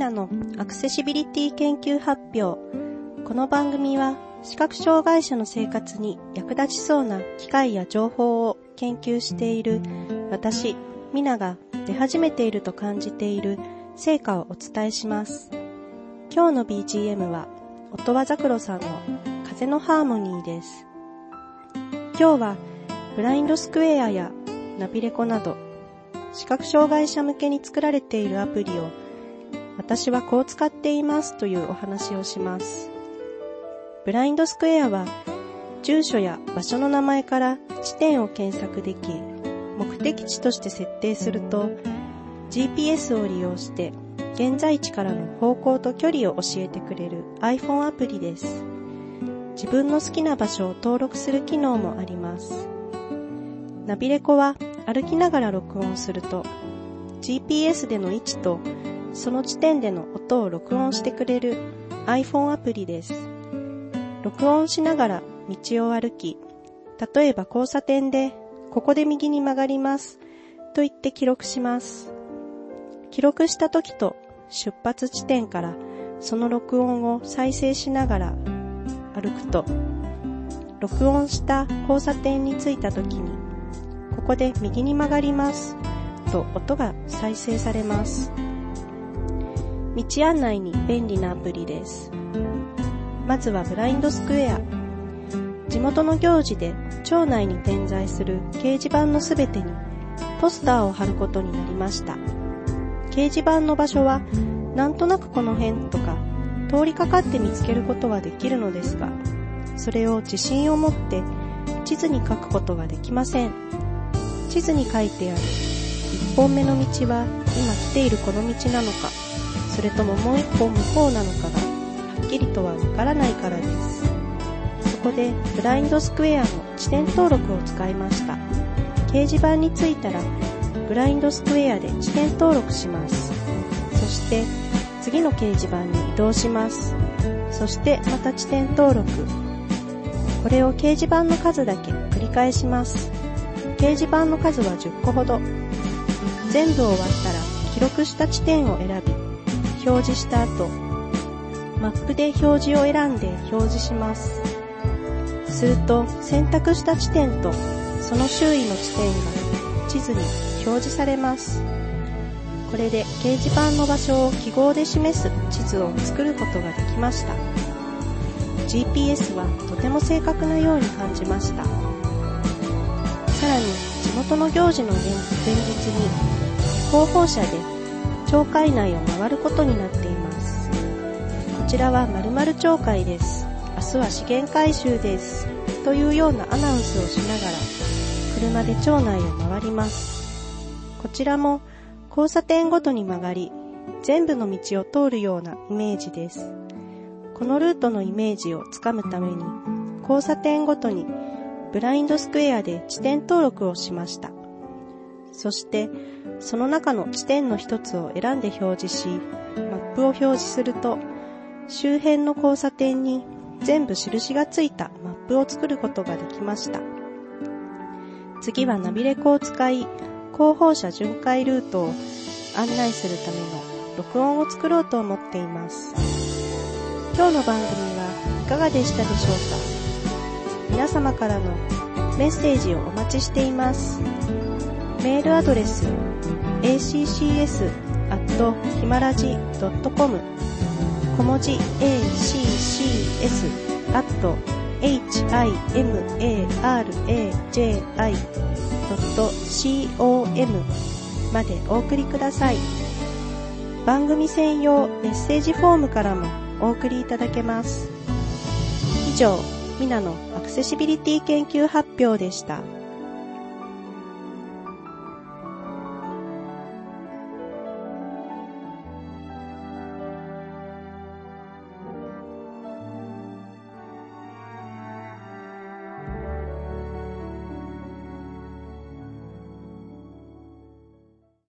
ナのアクセシビリティ研究発表。この番組は視覚障害者の生活に役立ちそうな機械や情報を研究している私、ミナが出始めていると感じている成果をお伝えします。今日の BGM は音羽ザクロさんの風のハーモニーです。今日はブラインドスクエアやナビレコなど視覚障害者向けに作られているアプリを私はこう使っていますというお話をします。ブラインドスクエアは住所や場所の名前から地点を検索でき、目的地として設定すると GPS を利用して現在地からの方向と距離を教えてくれる iPhone アプリです。自分の好きな場所を登録する機能もあります。ナビレコは歩きながら録音すると GPS での位置とその地点での音を録音してくれる iPhone アプリです。録音しながら道を歩き、例えば交差点でここで右に曲がりますと言って記録します。記録した時と出発地点からその録音を再生しながら歩くと、録音した交差点に着いた時にここで右に曲がりますと音が再生されます。道案内に便利なアプリです。まずはブラインドスクエア。地元の行事で町内に点在する掲示板のすべてにポスターを貼ることになりました。掲示板の場所はなんとなくこの辺とか通りかかって見つけることはできるのですが、それを自信を持って地図に書くことができません。地図に書いてある一本目の道は今来ているこの道なのか、それとももう一本向こうなのかがはっきりとはわからないからです。そこでブラインドスクエアの地点登録を使いました。掲示板に着いたらブラインドスクエアで地点登録します。そして次の掲示板に移動します。そしてまた地点登録。これを掲示板の数だけ繰り返します。掲示板の数は10個ほど。全部終わったら記録した地点を選び、表示した後、マップで表示を選んで表示します。すると選択した地点とその周囲の地点が地図に表示されます。これで掲示板の場所を記号で示す地図を作ることができました。GPS はとても正確なように感じました。さらに地元の行事の前日に広報車で町会内を回ることになっています。こちらは〇〇町会です。明日は資源回収です。というようなアナウンスをしながら車で町内を回ります。こちらも交差点ごとに曲がり全部の道を通るようなイメージです。このルートのイメージをつかむために交差点ごとにブラインドスクエアで地点登録をしました。そして、その中の地点の一つを選んで表示し、マップを表示すると、周辺の交差点に全部印がついたマップを作ることができました。次はナビレコを使い、広報車巡回ルートを案内するための録音を作ろうと思っています。今日の番組はいかがでしたでしょうか？皆様からのメッセージをお待ちしています。メールアドレス accs.himaraji.com 小文字 accs.himaraji.com までお送りください。番組専用メッセージフォームからもお送りいただけます。以上、ミナのアクセシビリティ研究発表でした。